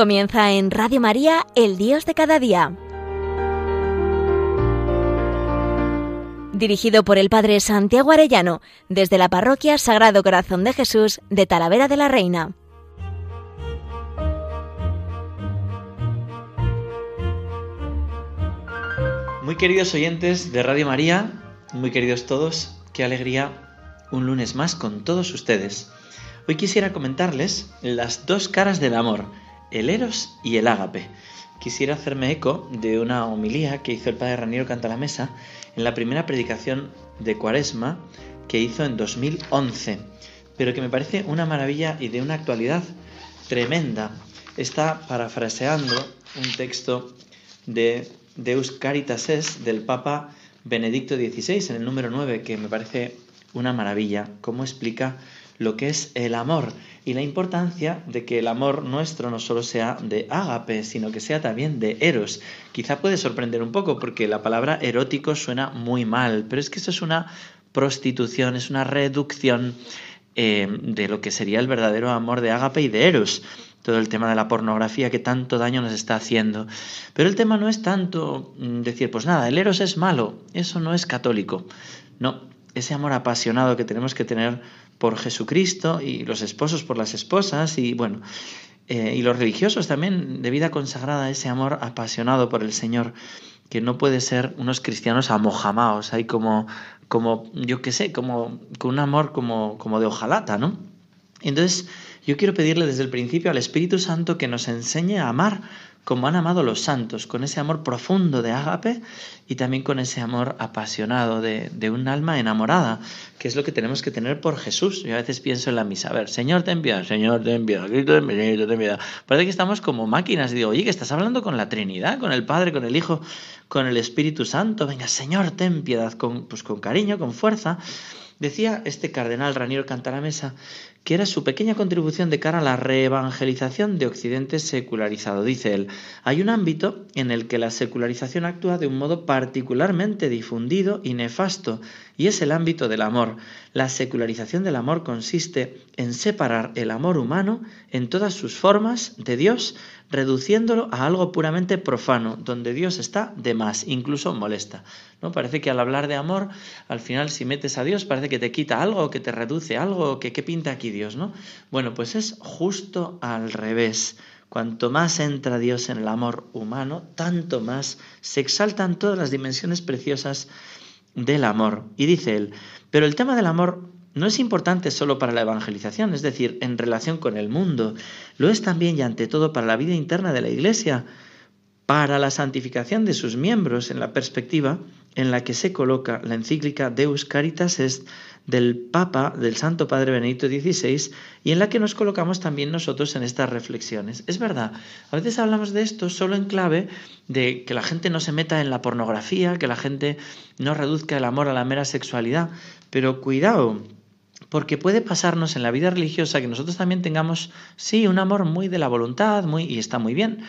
Comienza en Radio María, El Dios de cada día. Dirigido por el Padre Santiago Arellano, desde la Parroquia Sagrado Corazón de Jesús de Talavera de la Reina. Muy queridos oyentes de Radio María, muy queridos todos, qué alegría un lunes más con todos ustedes. Hoy quisiera comentarles las dos caras del amor el eros y el ágape. Quisiera hacerme eco de una homilía que hizo el padre Raniero Cantalamesa en la primera predicación de Cuaresma que hizo en 2011, pero que me parece una maravilla y de una actualidad tremenda. Está parafraseando un texto de Deus Caritas es del Papa Benedicto XVI en el número 9, que me parece una maravilla, cómo explica lo que es el amor y la importancia de que el amor nuestro no solo sea de ágape, sino que sea también de eros. Quizá puede sorprender un poco porque la palabra erótico suena muy mal, pero es que eso es una prostitución, es una reducción eh, de lo que sería el verdadero amor de ágape y de eros todo el tema de la pornografía que tanto daño nos está haciendo. Pero el tema no es tanto mm, decir, pues nada, el eros es malo, eso no es católico. No, ese amor apasionado que tenemos que tener por Jesucristo y los esposos por las esposas y bueno, eh, y los religiosos también de vida consagrada, ese amor apasionado por el Señor, que no puede ser unos cristianos amojamaos, hay como, como yo qué sé, como con un amor como, como de hojalata, ¿no? Entonces, yo quiero pedirle desde el principio al Espíritu Santo que nos enseñe a amar como han amado los santos, con ese amor profundo de ágape y también con ese amor apasionado de, un alma enamorada, que es lo que tenemos que tener por Jesús. Yo a veces pienso en la misa, a ver, Señor ten piedad, Señor ten piedad, Cristo ten piedad, ten piedad. Parece que estamos como máquinas, y digo, oye, que estás hablando con la Trinidad, con el Padre, con el Hijo, con el Espíritu Santo, venga, Señor ten piedad, con, pues con cariño, con fuerza. Decía este cardenal Raniero Cantalamesa que era su pequeña contribución de cara a la reevangelización de Occidente secularizado. Dice él, hay un ámbito en el que la secularización actúa de un modo particularmente difundido y nefasto, y es el ámbito del amor. La secularización del amor consiste en separar el amor humano en todas sus formas de Dios, reduciéndolo a algo puramente profano, donde Dios está de más, incluso molesta. ¿no? Parece que al hablar de amor, al final si metes a Dios, parece que te quita algo, que te reduce algo, que qué pinta aquí Dios, ¿no? Bueno, pues es justo al revés. Cuanto más entra Dios en el amor humano, tanto más se exaltan todas las dimensiones preciosas del amor. Y dice él, pero el tema del amor no es importante solo para la evangelización, es decir, en relación con el mundo, lo es también y ante todo para la vida interna de la Iglesia, para la santificación de sus miembros en la perspectiva en la que se coloca la encíclica Deus Caritas Est del Papa, del Santo Padre Benedicto XVI, y en la que nos colocamos también nosotros en estas reflexiones. Es verdad, a veces hablamos de esto solo en clave de que la gente no se meta en la pornografía, que la gente no reduzca el amor a la mera sexualidad, pero cuidado, porque puede pasarnos en la vida religiosa que nosotros también tengamos, sí, un amor muy de la voluntad, muy, y está muy bien,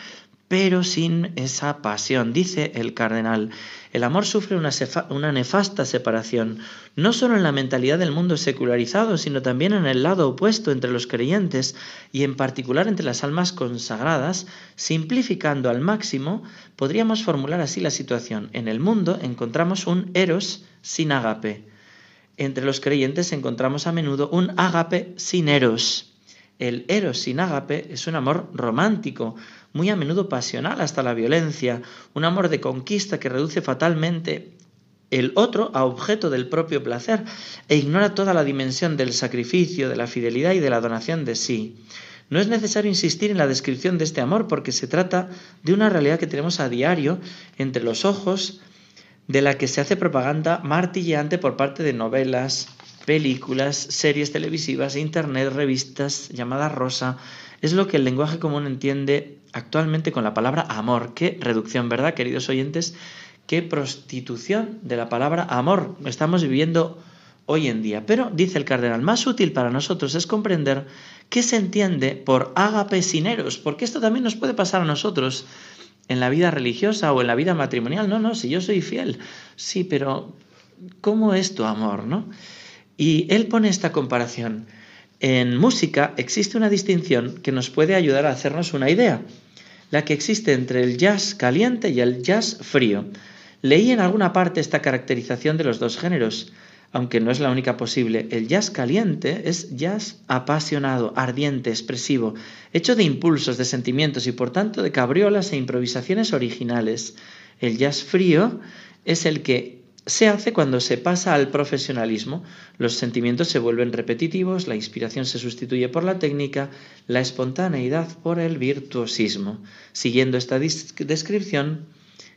pero sin esa pasión. Dice el cardenal, el amor sufre una, nefasta separación, no solo en la mentalidad del mundo secularizado, sino también en el lado opuesto entre los creyentes y en particular entre las almas consagradas, simplificando al máximo, podríamos formular así la situación. En el mundo encontramos un eros sin agape. Entre los creyentes encontramos a menudo un agape sin eros. El eros sin ágape es un amor romántico, muy a menudo pasional hasta la violencia, un amor de conquista que reduce fatalmente el otro a objeto del propio placer e ignora toda la dimensión del sacrificio, de la fidelidad y de la donación de sí. No es necesario insistir en la descripción de este amor porque se trata de una realidad que tenemos a diario entre los ojos de la que se hace propaganda martilleante por parte de novelas, películas, series televisivas, internet, revistas, llamada rosa. Es lo que el lenguaje común entiende actualmente con la palabra amor. Qué reducción, ¿verdad, queridos oyentes? Qué prostitución de la palabra amor estamos viviendo hoy en día. Pero, dice el cardenal, más útil para nosotros es comprender qué se entiende por agapesineros, porque esto también nos puede pasar a nosotros en la vida religiosa o en la vida matrimonial. No, no, si yo soy fiel, sí, pero ¿cómo es tu amor, no? Y él pone esta comparación. En música existe una distinción que nos puede ayudar a hacernos una idea, la que existe entre el jazz caliente y el jazz frío. Leí en alguna parte esta caracterización de los dos géneros, aunque no es la única posible. El jazz caliente es jazz apasionado, ardiente, expresivo, hecho de impulsos, de sentimientos y por tanto de cabriolas e improvisaciones originales. El jazz frío es el que se hace cuando se pasa al profesionalismo. Los sentimientos se vuelven repetitivos, la inspiración se sustituye por la técnica, la espontaneidad por el virtuosismo. Siguiendo esta descripción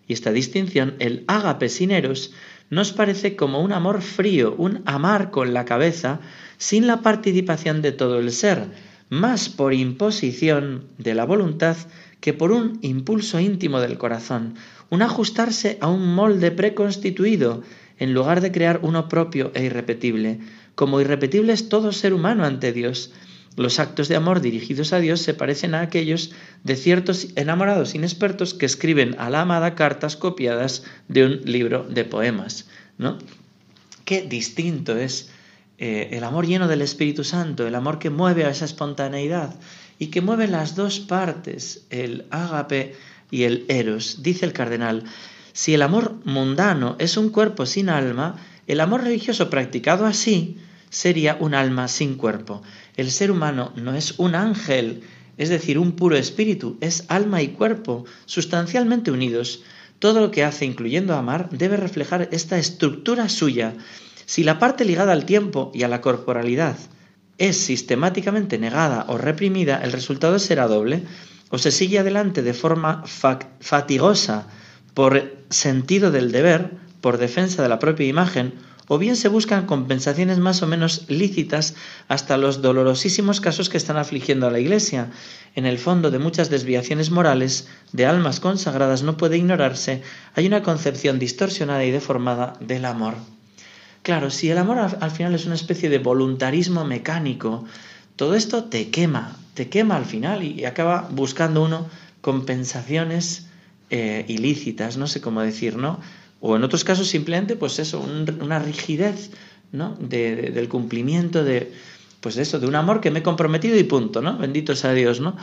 y esta distinción, el ágape sin eros nos parece como un amor frío, un amar con la cabeza, sin la participación de todo el ser, más por imposición de la voluntad que por un impulso íntimo del corazón, un ajustarse a un molde preconstituido en lugar de crear uno propio e irrepetible. Como irrepetible es todo ser humano ante Dios. Los actos de amor dirigidos a Dios se parecen a aquellos de ciertos enamorados inexpertos que escriben a la amada cartas copiadas de un libro de poemas. ¿no? Qué distinto es eh, el amor lleno del Espíritu Santo, el amor que mueve a esa espontaneidad y que mueve las dos partes, el ágape y el eros. Dice el cardenal, si el amor mundano es un cuerpo sin alma, el amor religioso practicado así sería un alma sin cuerpo. El ser humano no es un ángel, es decir, un puro espíritu, es alma y cuerpo, sustancialmente unidos. Todo lo que hace, incluyendo amar, debe reflejar esta estructura suya. Si la parte ligada al tiempo y a la corporalidad es sistemáticamente negada o reprimida, el resultado será doble o se sigue adelante de forma fatigosa por sentido del deber, por defensa de la propia imagen, o bien se buscan compensaciones más o menos lícitas hasta los dolorosísimos casos que están afligiendo a la Iglesia. En el fondo de muchas desviaciones morales de almas consagradas no puede ignorarse, hay una concepción distorsionada y deformada del amor. Claro, si el amor al final es una especie de voluntarismo mecánico, todo esto te quema, te quema al final y, acaba buscando uno compensaciones eh, ilícitas, no sé cómo decir, ¿no? O en otros casos simplemente, pues eso, una rigidez, ¿no? del cumplimiento de, pues eso, de un amor que me he comprometido y punto, ¿no? Bendito sea Dios, ¿no?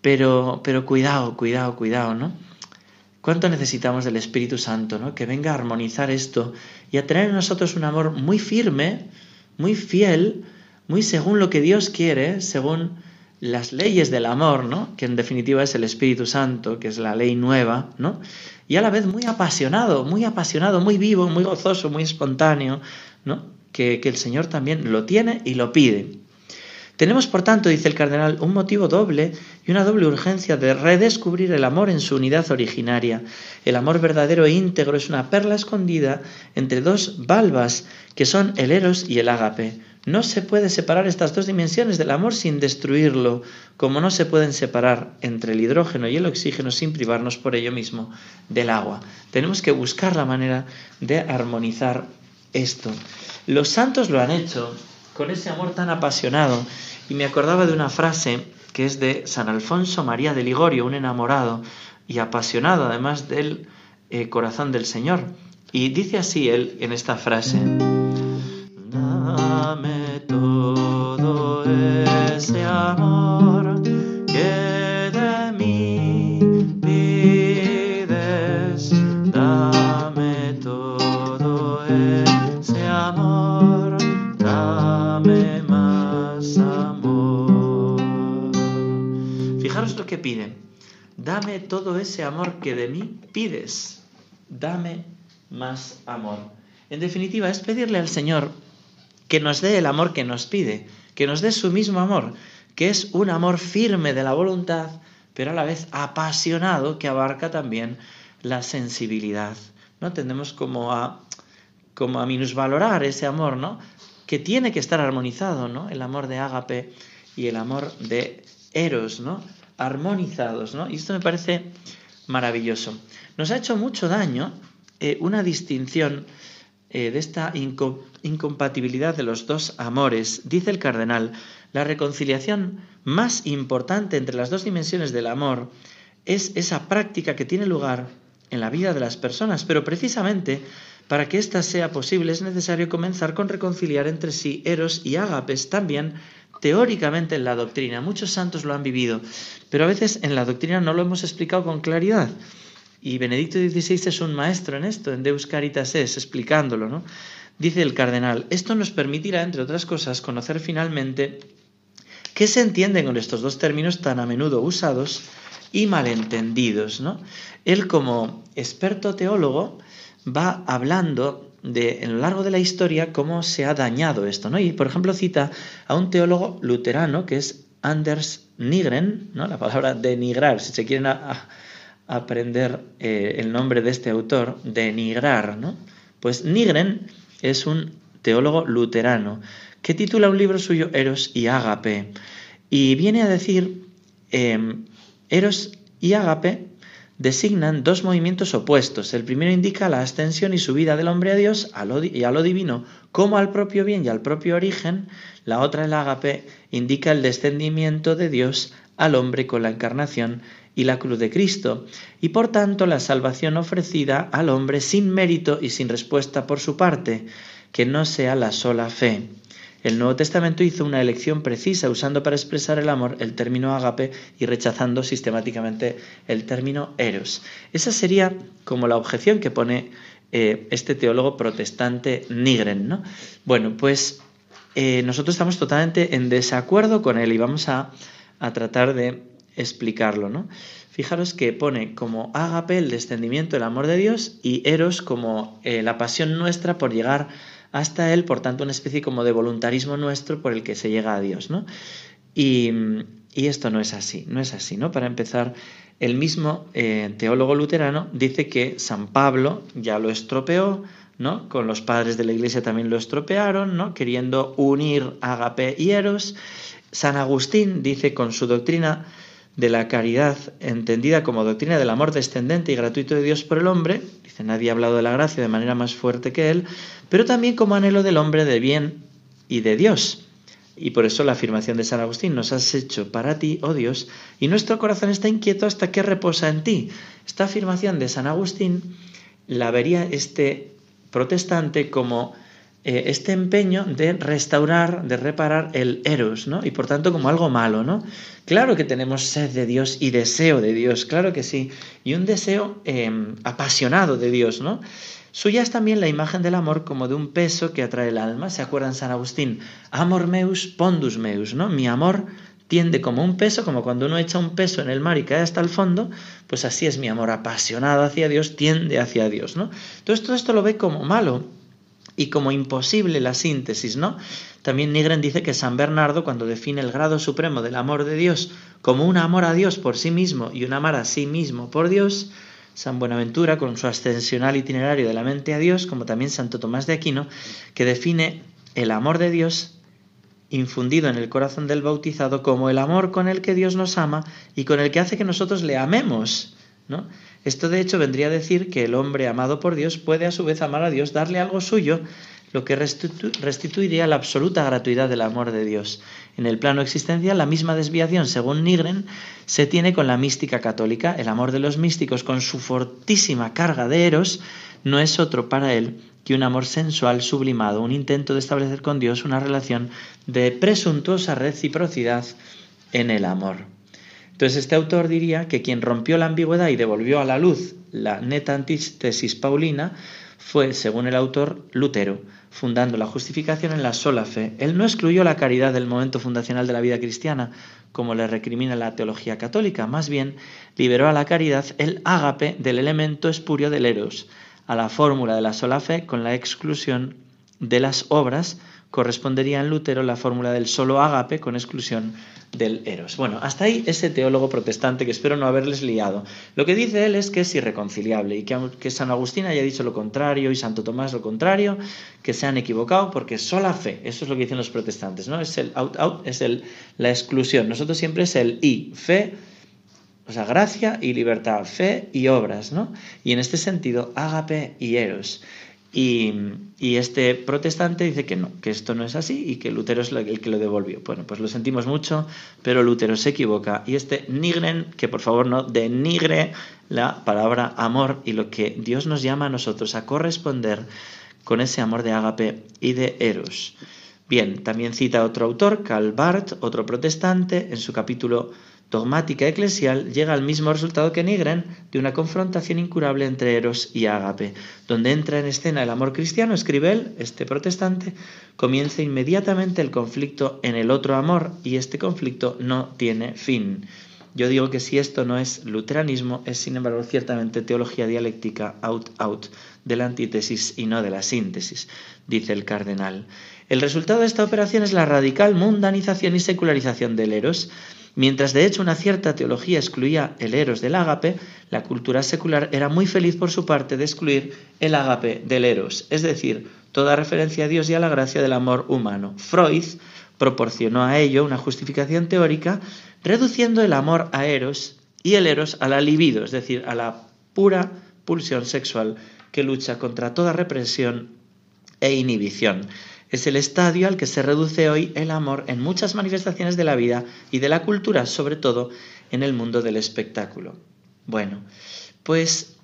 Pero, pero cuidado, cuidado, cuidado, ¿no? ¿Cuánto necesitamos del Espíritu Santo, ¿no? Que venga a armonizar esto y a tener en nosotros un amor muy firme, muy fiel, muy según lo que Dios quiere, según las leyes del amor, ¿no? que en definitiva es el Espíritu Santo, que es la ley nueva, ¿no? y a la vez muy apasionado, muy apasionado, muy vivo, muy gozoso, muy espontáneo, ¿no? que, que el Señor también lo tiene y lo pide. Tenemos, por tanto, dice el cardenal, un motivo doble y una doble urgencia de redescubrir el amor en su unidad originaria. El amor verdadero e íntegro es una perla escondida entre dos valvas que son el eros y el ágape. No se puede separar estas dos dimensiones del amor sin destruirlo, como no se pueden separar entre el hidrógeno y el oxígeno sin privarnos por ello mismo del agua. Tenemos que buscar la manera de armonizar esto. Los santos lo han hecho con ese amor tan apasionado y me acordaba de una frase que es de San Alfonso María de Ligorio, un enamorado y apasionado además del eh, corazón del Señor. Y dice así él en esta frase. Dame todo ese amor que de mí pides. Dame todo ese amor, dame más amor. Fijaros lo que pide. Dame todo ese amor que de mí pides. Dame más amor. En definitiva, es pedirle al Señor que nos dé el amor que nos pide, que nos dé su mismo amor, que es un amor firme de la voluntad, pero a la vez apasionado que abarca también la sensibilidad. ¿No? Tendemos como a, como a minusvalorar ese amor, ¿no? Que tiene que estar armonizado, ¿no? El amor de ágape y el amor de eros, ¿no? Armonizados, ¿no? Y esto me parece maravilloso. Nos ha hecho mucho daño eh, una distinción eh, de esta incompatibilidad de los dos amores, dice el cardenal, la reconciliación más importante entre las dos dimensiones del amor es esa práctica que tiene lugar en la vida de las personas, pero precisamente para que ésta sea posible es necesario comenzar con reconciliar entre sí eros y ágapes, también teóricamente en la doctrina, muchos santos lo han vivido, pero a veces en la doctrina no lo hemos explicado con claridad. Y Benedicto XVI es un maestro en esto, en Deus Caritas es, explicándolo, ¿no? Dice el cardenal, esto nos permitirá, entre otras cosas, conocer finalmente qué se entiende con estos dos términos tan a menudo usados y malentendidos, ¿no? Él como experto teólogo va hablando de, en lo largo de la historia cómo se ha dañado esto, ¿no? Y por ejemplo cita a un teólogo luterano que es Anders Nigren, ¿no? La palabra denigrar, si se quieren aprender eh, el nombre de este autor, denigrar, ¿no? Pues Nigren es un teólogo luterano que titula un libro suyo Eros y Ágape y viene a decir em, Eros y Ágape designan dos movimientos opuestos. El primero indica la ascensión y subida del hombre a Dios y a lo divino, como al propio bien y al propio origen. La otra, el ágape, indica el descendimiento de Dios al hombre con la encarnación y la cruz de Cristo, y por tanto la salvación ofrecida al hombre sin mérito y sin respuesta por su parte, que no sea la sola fe. El Nuevo Testamento hizo una elección precisa usando para expresar el amor el término agape y rechazando sistemáticamente el término eros. Esa sería como la objeción que pone eh, este teólogo protestante Nigren. ¿no? Bueno, pues eh, nosotros estamos totalmente en desacuerdo con él y vamos a, tratar de explicarlo. ¿no? Fijaros que pone como agape el descendimiento, el amor de Dios y eros como eh, la pasión nuestra por llegar hasta Él, por tanto, una especie como de voluntarismo nuestro por el que se llega a Dios, ¿no? Y, esto no es así, no es así, ¿no? Para empezar, el mismo eh, teólogo luterano dice que San Pablo ya lo estropeó, ¿no? Con los padres de la iglesia también lo estropearon, ¿no? Queriendo unir agape y eros. San Agustín dice con su doctrina de la caridad entendida como doctrina del amor descendente y gratuito de Dios por el hombre, dice nadie ha hablado de la gracia de manera más fuerte que él, pero también como anhelo del hombre de bien y de Dios. Y por eso la afirmación de San Agustín, nos has hecho para ti, oh Dios, y nuestro corazón está inquieto hasta que reposa en ti. Esta afirmación de San Agustín la vería este protestante como eh, este empeño de restaurar, de reparar el eros, ¿no? Y por tanto como algo malo, ¿no? Claro que tenemos sed de Dios y deseo de Dios, claro que sí, y un deseo em, apasionado de Dios, ¿no? Suya es también la imagen del amor como de un peso que atrae el alma. ¿Se acuerdan San Agustín? Amor meus, pondus meus, ¿no? Mi amor tiende como un peso, como cuando uno echa un peso en el mar y cae hasta el fondo, pues así es mi amor apasionado hacia Dios, tiende hacia Dios, ¿no? Entonces todo esto lo ve como malo y como imposible la síntesis, ¿no? También Nigren dice que San Bernardo, cuando define el grado supremo del amor de Dios como un amor a Dios por sí mismo y un amar a sí mismo por Dios, San Buenaventura con su ascensional itinerario de la mente a Dios, como también Santo Tomás de Aquino, que define el amor de Dios infundido en el corazón del bautizado como el amor con el que Dios nos ama y con el que hace que nosotros le amemos. ¿no? Esto de hecho vendría a decir que el hombre amado por Dios puede a su vez amar a Dios, darle algo suyo, lo que restituiría la absoluta gratuidad del amor de Dios. En el plano existencial, la misma desviación, según Nigren, se tiene con la mística católica. El amor de los místicos, con su fortísima carga de eros, no es otro para él que un amor sensual sublimado, un intento de establecer con Dios una relación de presuntuosa reciprocidad en el amor. Entonces este autor diría que quien rompió la ambigüedad y devolvió a la luz la neta antítesis paulina fue, según el autor, Lutero, fundando la justificación en la sola fe. Él no excluyó la caridad del momento fundacional de la vida cristiana, como le recrimina la teología católica, más bien liberó a la caridad el ágape del elemento espurio del eros, a la fórmula de la sola fe con la exclusión de las obras, correspondería en Lutero la fórmula del solo ágape con exclusión del eros. Bueno, hasta ahí ese teólogo protestante que espero no haberles liado. Lo que dice él es que es irreconciliable y que aunque San Agustín haya dicho lo contrario y Santo Tomás lo contrario, que se han equivocado porque sola fe, eso es lo que dicen los protestantes, ¿no? Es el out out, es el la exclusión. Nosotros siempre es el y, fe, o sea, gracia y libertad, fe y obras, ¿no? Y en este sentido, ágape y eros. Y, este protestante dice que no, que esto no es así y que Lutero es el que lo devolvió. Bueno, pues lo sentimos mucho, pero Lutero se equivoca. Y este nigren, que por favor no denigre la palabra amor y lo que Dios nos llama a nosotros a corresponder con ese amor de ágape y de eros. Bien, también cita otro autor, Karl Barth, otro protestante, en su capítulo Dogmática Eclesial, llega al mismo resultado que Nigren de una confrontación incurable entre Eros y Ágape. Donde entra en escena el amor cristiano, escribe él, este protestante, comienza inmediatamente el conflicto en el otro amor y este conflicto no tiene fin. Yo digo que si esto no es luteranismo, es sin embargo ciertamente teología dialéctica out-out de la antítesis y no de la síntesis, dice el cardenal. El resultado de esta operación es la radical mundanización y secularización del eros. Mientras de hecho una cierta teología excluía el eros del ágape, la cultura secular era muy feliz por su parte de excluir el ágape del eros, es decir, toda referencia a Dios y a la gracia del amor humano. Freud proporcionó a ello una justificación teórica reduciendo el amor a eros y el eros a la libido, es decir, a la pura pulsión sexual que lucha contra toda represión e inhibición. Es el estadio al que se reduce hoy el amor en muchas manifestaciones de la vida y de la cultura, sobre todo en el mundo del espectáculo. Bueno, pues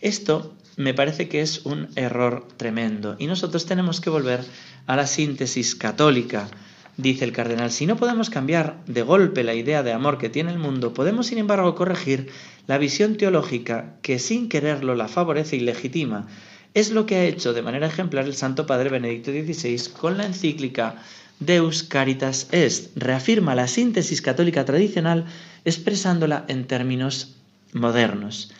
esto me parece que es un error tremendo y nosotros tenemos que volver a la síntesis católica Dice el cardenal, si no podemos cambiar de golpe la idea de amor que tiene el mundo, podemos sin embargo corregir la visión teológica que sin quererlo la favorece y legitima. Es lo que ha hecho de manera ejemplar el Santo Padre Benedicto XVI con la encíclica Deus Caritas Est. Reafirma la síntesis católica tradicional expresándola en términos modernos.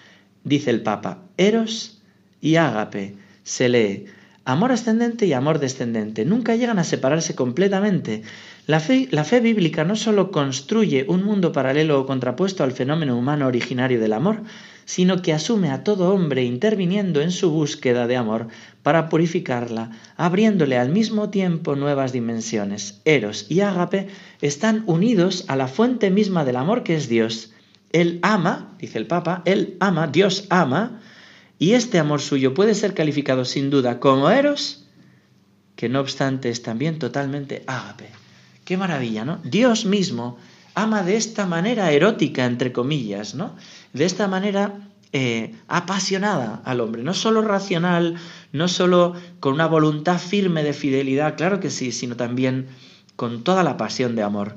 Dice el Papa, Eros y Ágape se lee Amor ascendente y amor descendente nunca llegan a separarse completamente. La fe, la fe, bíblica no solo construye un mundo paralelo o contrapuesto al fenómeno humano originario del amor, sino que asume a todo hombre interviniendo en su búsqueda de amor para purificarla, abriéndole al mismo tiempo nuevas dimensiones. Eros y Ágape están unidos a la fuente misma del amor que es Dios. Él ama, dice el Papa, Él ama, Dios ama, y este amor suyo puede ser calificado sin duda como eros, que no obstante es también totalmente ágape. Qué maravilla, ¿no? Dios mismo ama de esta manera erótica, entre comillas, ¿no? De esta manera eh, apasionada al hombre, no solo racional, no solo con una voluntad firme de fidelidad, claro que sí, sino también con toda la pasión de amor.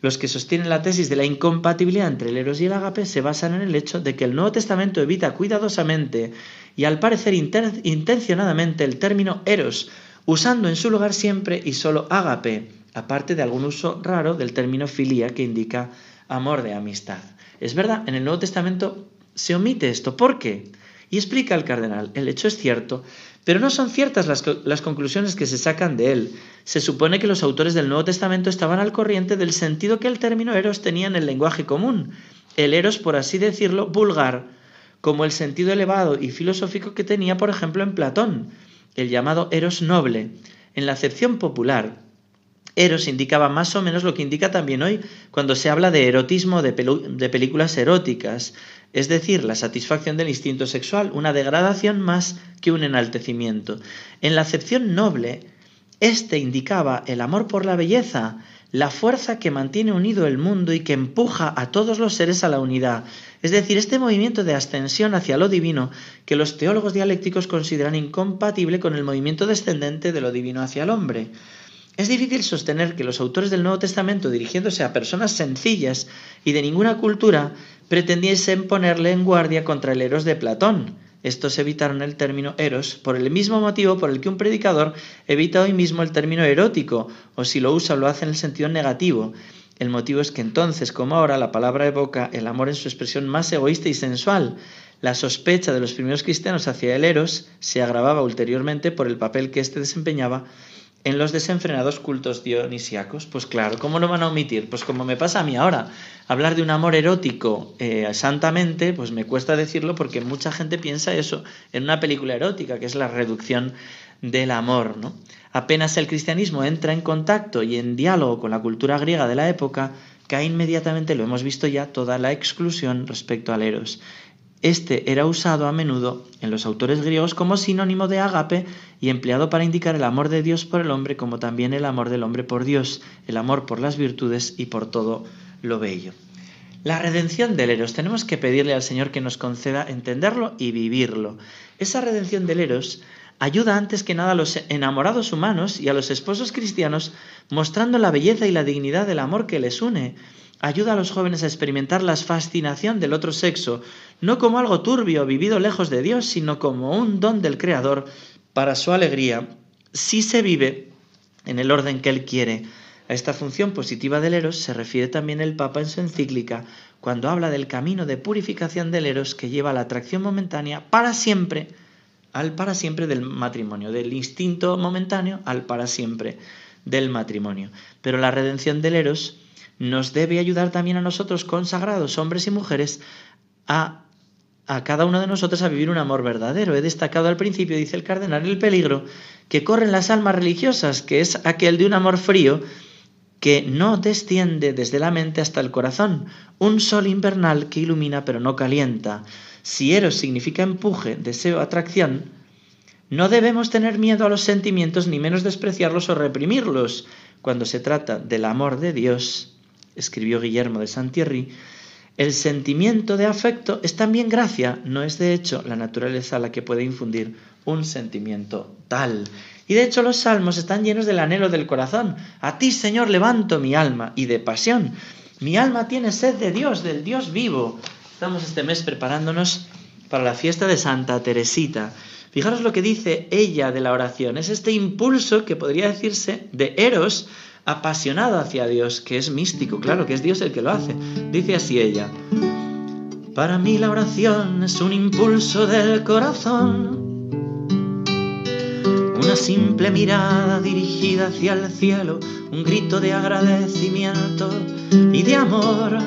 Los que sostienen la tesis de la incompatibilidad entre el eros y el agape se basan en el hecho de que el Nuevo Testamento evita cuidadosamente y al parecer intencionadamente el término eros, usando en su lugar siempre y solo agape, aparte de algún uso raro del término filia que indica amor de amistad. Es verdad, en el Nuevo Testamento se omite esto. ¿Por qué? Y explica el cardenal, el hecho es cierto, pero no son ciertas las, las, conclusiones que se sacan de él. Se supone que los autores del Nuevo Testamento estaban al corriente del sentido que el término eros tenía en el lenguaje común. El eros, por así decirlo, vulgar, como el sentido elevado y filosófico que tenía, por ejemplo, en Platón, el llamado eros noble. En la acepción popular, Eros indicaba más o menos lo que indica también hoy cuando se habla de erotismo de, de, películas eróticas, es decir, la satisfacción del instinto sexual, una degradación más que un enaltecimiento. En la acepción noble, este indicaba el amor por la belleza, la fuerza que mantiene unido el mundo y que empuja a todos los seres a la unidad, es decir, este movimiento de ascensión hacia lo divino que los teólogos dialécticos consideran incompatible con el movimiento descendente de lo divino hacia el hombre. Es difícil sostener que los autores del Nuevo Testamento, dirigiéndose a personas sencillas y de ninguna cultura, pretendiesen ponerle en guardia contra el eros de Platón. Estos evitaron el término eros por el mismo motivo por el que un predicador evita hoy mismo el término erótico, o si lo usa lo hace en el sentido negativo. El motivo es que entonces, como ahora, la palabra evoca el amor en su expresión más egoísta y sensual. La sospecha de los primeros cristianos hacia el eros se agravaba ulteriormente por el papel que éste desempeñaba en los desenfrenados cultos dionisíacos, pues claro, ¿cómo lo van a omitir? Pues como me pasa a mí ahora, hablar de un amor erótico eh, santamente, pues me cuesta decirlo porque mucha gente piensa eso en una película erótica, que es la reducción del amor, ¿no? Apenas el cristianismo entra en contacto y en diálogo con la cultura griega de la época, cae inmediatamente, lo hemos visto ya, toda la exclusión respecto al eros. Este era usado a menudo en los autores griegos como sinónimo de agape y empleado para indicar el amor de Dios por el hombre como también el amor del hombre por Dios, el amor por las virtudes y por todo lo bello. La redención del Eros, tenemos que pedirle al Señor que nos conceda entenderlo y vivirlo. Esa redención del Eros ayuda antes que nada a los enamorados humanos y a los esposos cristianos mostrando la belleza y la dignidad del amor que les une. Ayuda a los jóvenes a experimentar la fascinación del otro sexo, no como algo turbio vivido lejos de Dios, sino como un don del Creador para su alegría, si se vive en el orden que Él quiere. A esta función positiva del eros se refiere también el Papa en su encíclica cuando habla del camino de purificación del eros que lleva a la atracción momentánea para siempre al para siempre del matrimonio, del instinto momentáneo al para siempre del matrimonio. Pero la redención del eros nos debe ayudar también a nosotros consagrados, hombres y mujeres, a, a cada uno de nosotros a vivir un amor verdadero. He destacado al principio, dice el cardenal, el peligro que corren las almas religiosas, que es aquel de un amor frío que no desciende desde la mente hasta el corazón, un sol invernal que ilumina pero no calienta. Si eros significa empuje, deseo, atracción, no debemos tener miedo a los sentimientos ni menos despreciarlos o reprimirlos. Cuando se trata del amor de Dios, escribió Guillermo de Santierri, el sentimiento de afecto es también gracia, no es de hecho la naturaleza la que puede infundir un sentimiento tal. Y de hecho los salmos están llenos del anhelo del corazón. A ti, Señor, levanto mi alma y de pasión. Mi alma tiene sed de Dios, del Dios vivo. Estamos este mes preparándonos para la fiesta de Santa Teresita. Fijaros lo que dice ella de la oración. Es este impulso que podría decirse de Eros apasionado hacia Dios, que es místico, claro, que es Dios el que lo hace. Dice así ella. Para mí la oración es un impulso del corazón una simple mirada dirigida hacia el cielo, un grito de agradecimiento y de amor.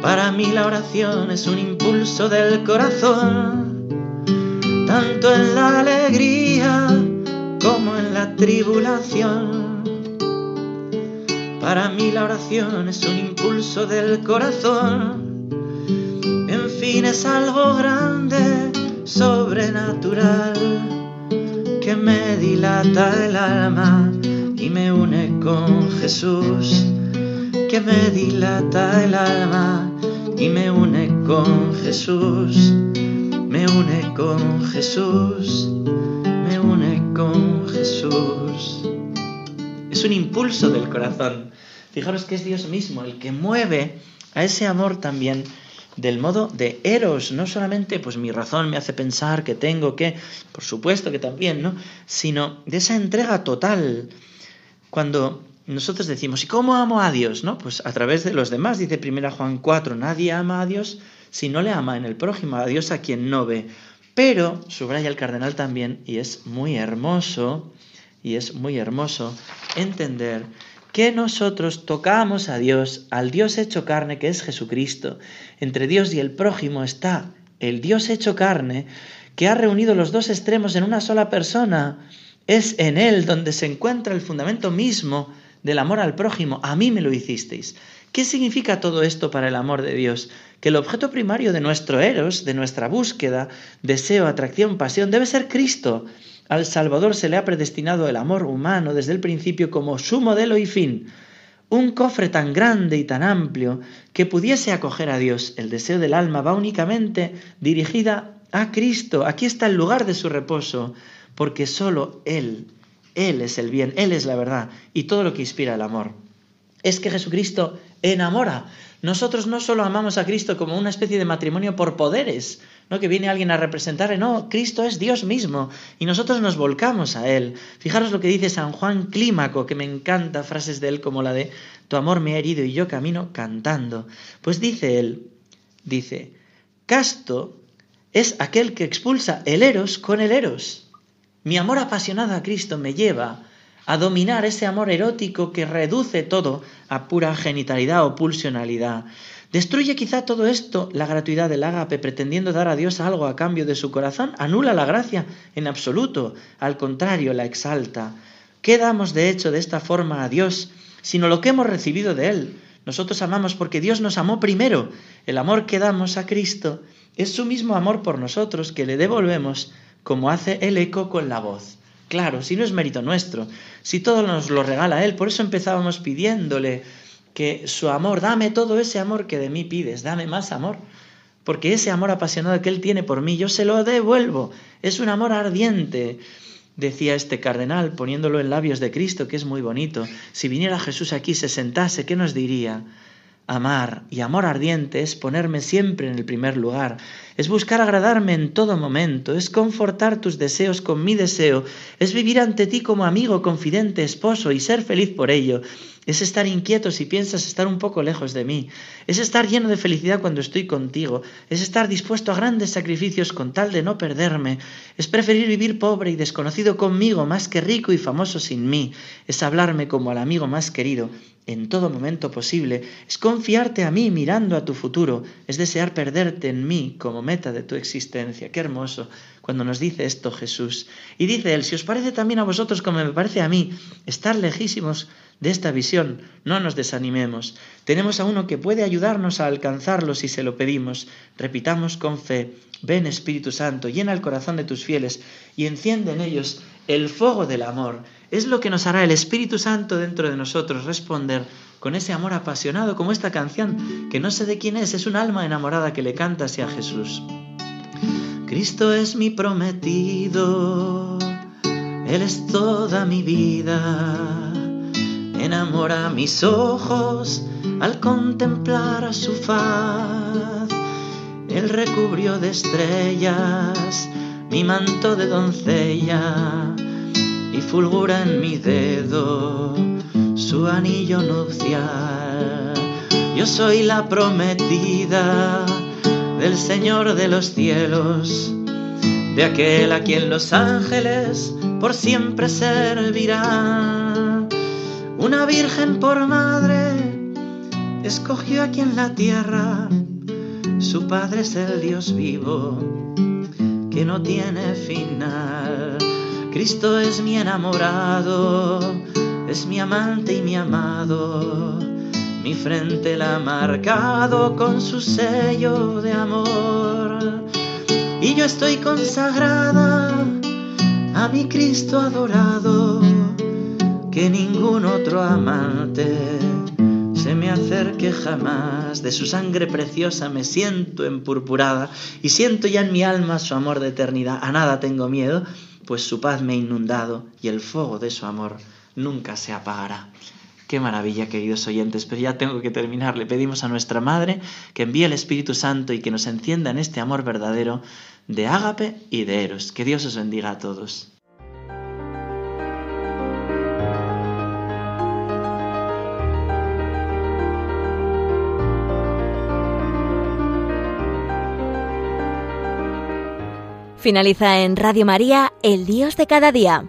Para mí la oración es un impulso del corazón, tanto en la alegría como en la tribulación. Para mí la oración es un impulso del corazón, en fin es algo grande, sobrenatural que me dilata el alma y me une con Jesús, que me dilata el alma y me une con Jesús, me une con Jesús, me une con Jesús. Es un impulso del corazón. Fijaros que es Dios mismo el que mueve a ese amor también del modo de eros, no solamente pues mi razón me hace pensar que tengo que, por supuesto que también, ¿no? Sino de esa entrega total. Cuando nosotros decimos, ¿y cómo amo a Dios? ¿No? Pues a través de los demás, dice 1 Juan 4, nadie ama a Dios si no le ama en el prójimo, a Dios a quien no ve. Pero, subraya el cardenal también, y es muy hermoso, y es muy hermoso entender que nosotros tocamos a Dios, al Dios hecho carne que es Jesucristo. Entre Dios y el prójimo está el Dios hecho carne que ha reunido los dos extremos en una sola persona. Es en Él donde se encuentra el fundamento mismo del amor al prójimo. A mí me lo hicisteis. ¿Qué significa todo esto para el amor de Dios? Que el objeto primario de nuestro eros, de nuestra búsqueda, deseo, atracción, pasión, debe ser Cristo. Al Salvador se le ha predestinado el amor humano desde el principio como su modelo y fin. Un cofre tan grande y tan amplio que pudiese acoger a Dios. El deseo del alma va únicamente dirigida a Cristo. Aquí está el lugar de su reposo, porque solo Él, Él es el bien, Él es la verdad y todo lo que inspira el amor. Es que Jesucristo enamora. Nosotros no solo amamos a Cristo como una especie de matrimonio por poderes, no que viene alguien a representarle, no, Cristo es Dios mismo y nosotros nos volcamos a Él. Fijaros lo que dice San Juan Clímaco, que me encanta frases de él como la de Tu amor me ha herido y yo camino cantando. Pues dice él, dice, Casto es aquel que expulsa el eros con el eros. Mi amor apasionado a Cristo me lleva a dominar ese amor erótico que reduce todo a pura genitalidad o pulsionalidad. ¿Destruye quizá todo esto la gratuidad del ágape pretendiendo dar a Dios algo a cambio de su corazón? ¿Anula la gracia? En absoluto. Al contrario, la exalta. ¿Qué damos de hecho de esta forma a Dios, sino lo que hemos recibido de Él? Nosotros amamos porque Dios nos amó primero. El amor que damos a Cristo es su mismo amor por nosotros que le devolvemos como hace el eco con la voz. Claro, si no es mérito nuestro, si todo nos lo regala Él, por eso empezábamos pidiéndole que su amor, dame todo ese amor que de mí pides, dame más amor, porque ese amor apasionado que Él tiene por mí, yo se lo devuelvo. Es un amor ardiente, decía este cardenal, poniéndolo en labios de Cristo, que es muy bonito. Si viniera Jesús aquí, se sentase, ¿qué nos diría? Amar y amor ardiente es ponerme siempre en el primer lugar, es buscar agradarme en todo momento, es confortar tus deseos con mi deseo, es vivir ante ti como amigo, confidente, esposo y ser feliz por ello, es estar inquieto si piensas estar un poco lejos de mí, es estar lleno de felicidad cuando estoy contigo, es estar dispuesto a grandes sacrificios con tal de no perderme, es preferir vivir pobre y desconocido conmigo más que rico y famoso sin mí, es hablarme como al amigo más querido en todo momento posible, es confiarte a mí mirando a tu futuro, es desear perderte en mí como meta de tu existencia. Qué hermoso cuando nos dice esto Jesús. Y dice él, si os parece también a vosotros como me parece a mí, estar lejísimos de esta visión, no nos desanimemos. Tenemos a uno que puede ayudarnos a alcanzarlo si se lo pedimos. Repitamos con fe, ven Espíritu Santo, llena el corazón de tus fieles y enciende en ellos el fuego del amor. Es lo que nos hará el Espíritu Santo dentro de nosotros responder con ese amor apasionado como esta canción, que no sé de quién es, es un alma enamorada que le canta hacia Jesús. Cristo es mi prometido, Él es toda mi vida enamora mis ojos al contemplar su faz. Él recubrió de estrellas mi manto de doncella y fulgura en mi dedo su anillo nupcial. Yo soy la prometida del Señor de los cielos, de aquel a quien los ángeles por siempre servirán una virgen por madre escogió aquí en la tierra. Su padre es el Dios vivo que no tiene final. Cristo es mi enamorado, es mi amante y mi amado. Mi frente la ha marcado con su sello de amor. Y yo estoy consagrada a mi Cristo adorado que ningún otro amante se me acerque jamás. De su sangre preciosa me siento empurpurada y siento ya en mi alma su amor de eternidad. A nada tengo miedo, pues su paz me ha inundado y el fuego de su amor nunca se apagará. Qué maravilla, queridos oyentes, pero ya tengo que terminar. Le pedimos a nuestra Madre que envíe el Espíritu Santo y que nos encienda en este amor verdadero de ágape y de eros. Que Dios os bendiga a todos. Finaliza en Radio María, El Dios de cada día.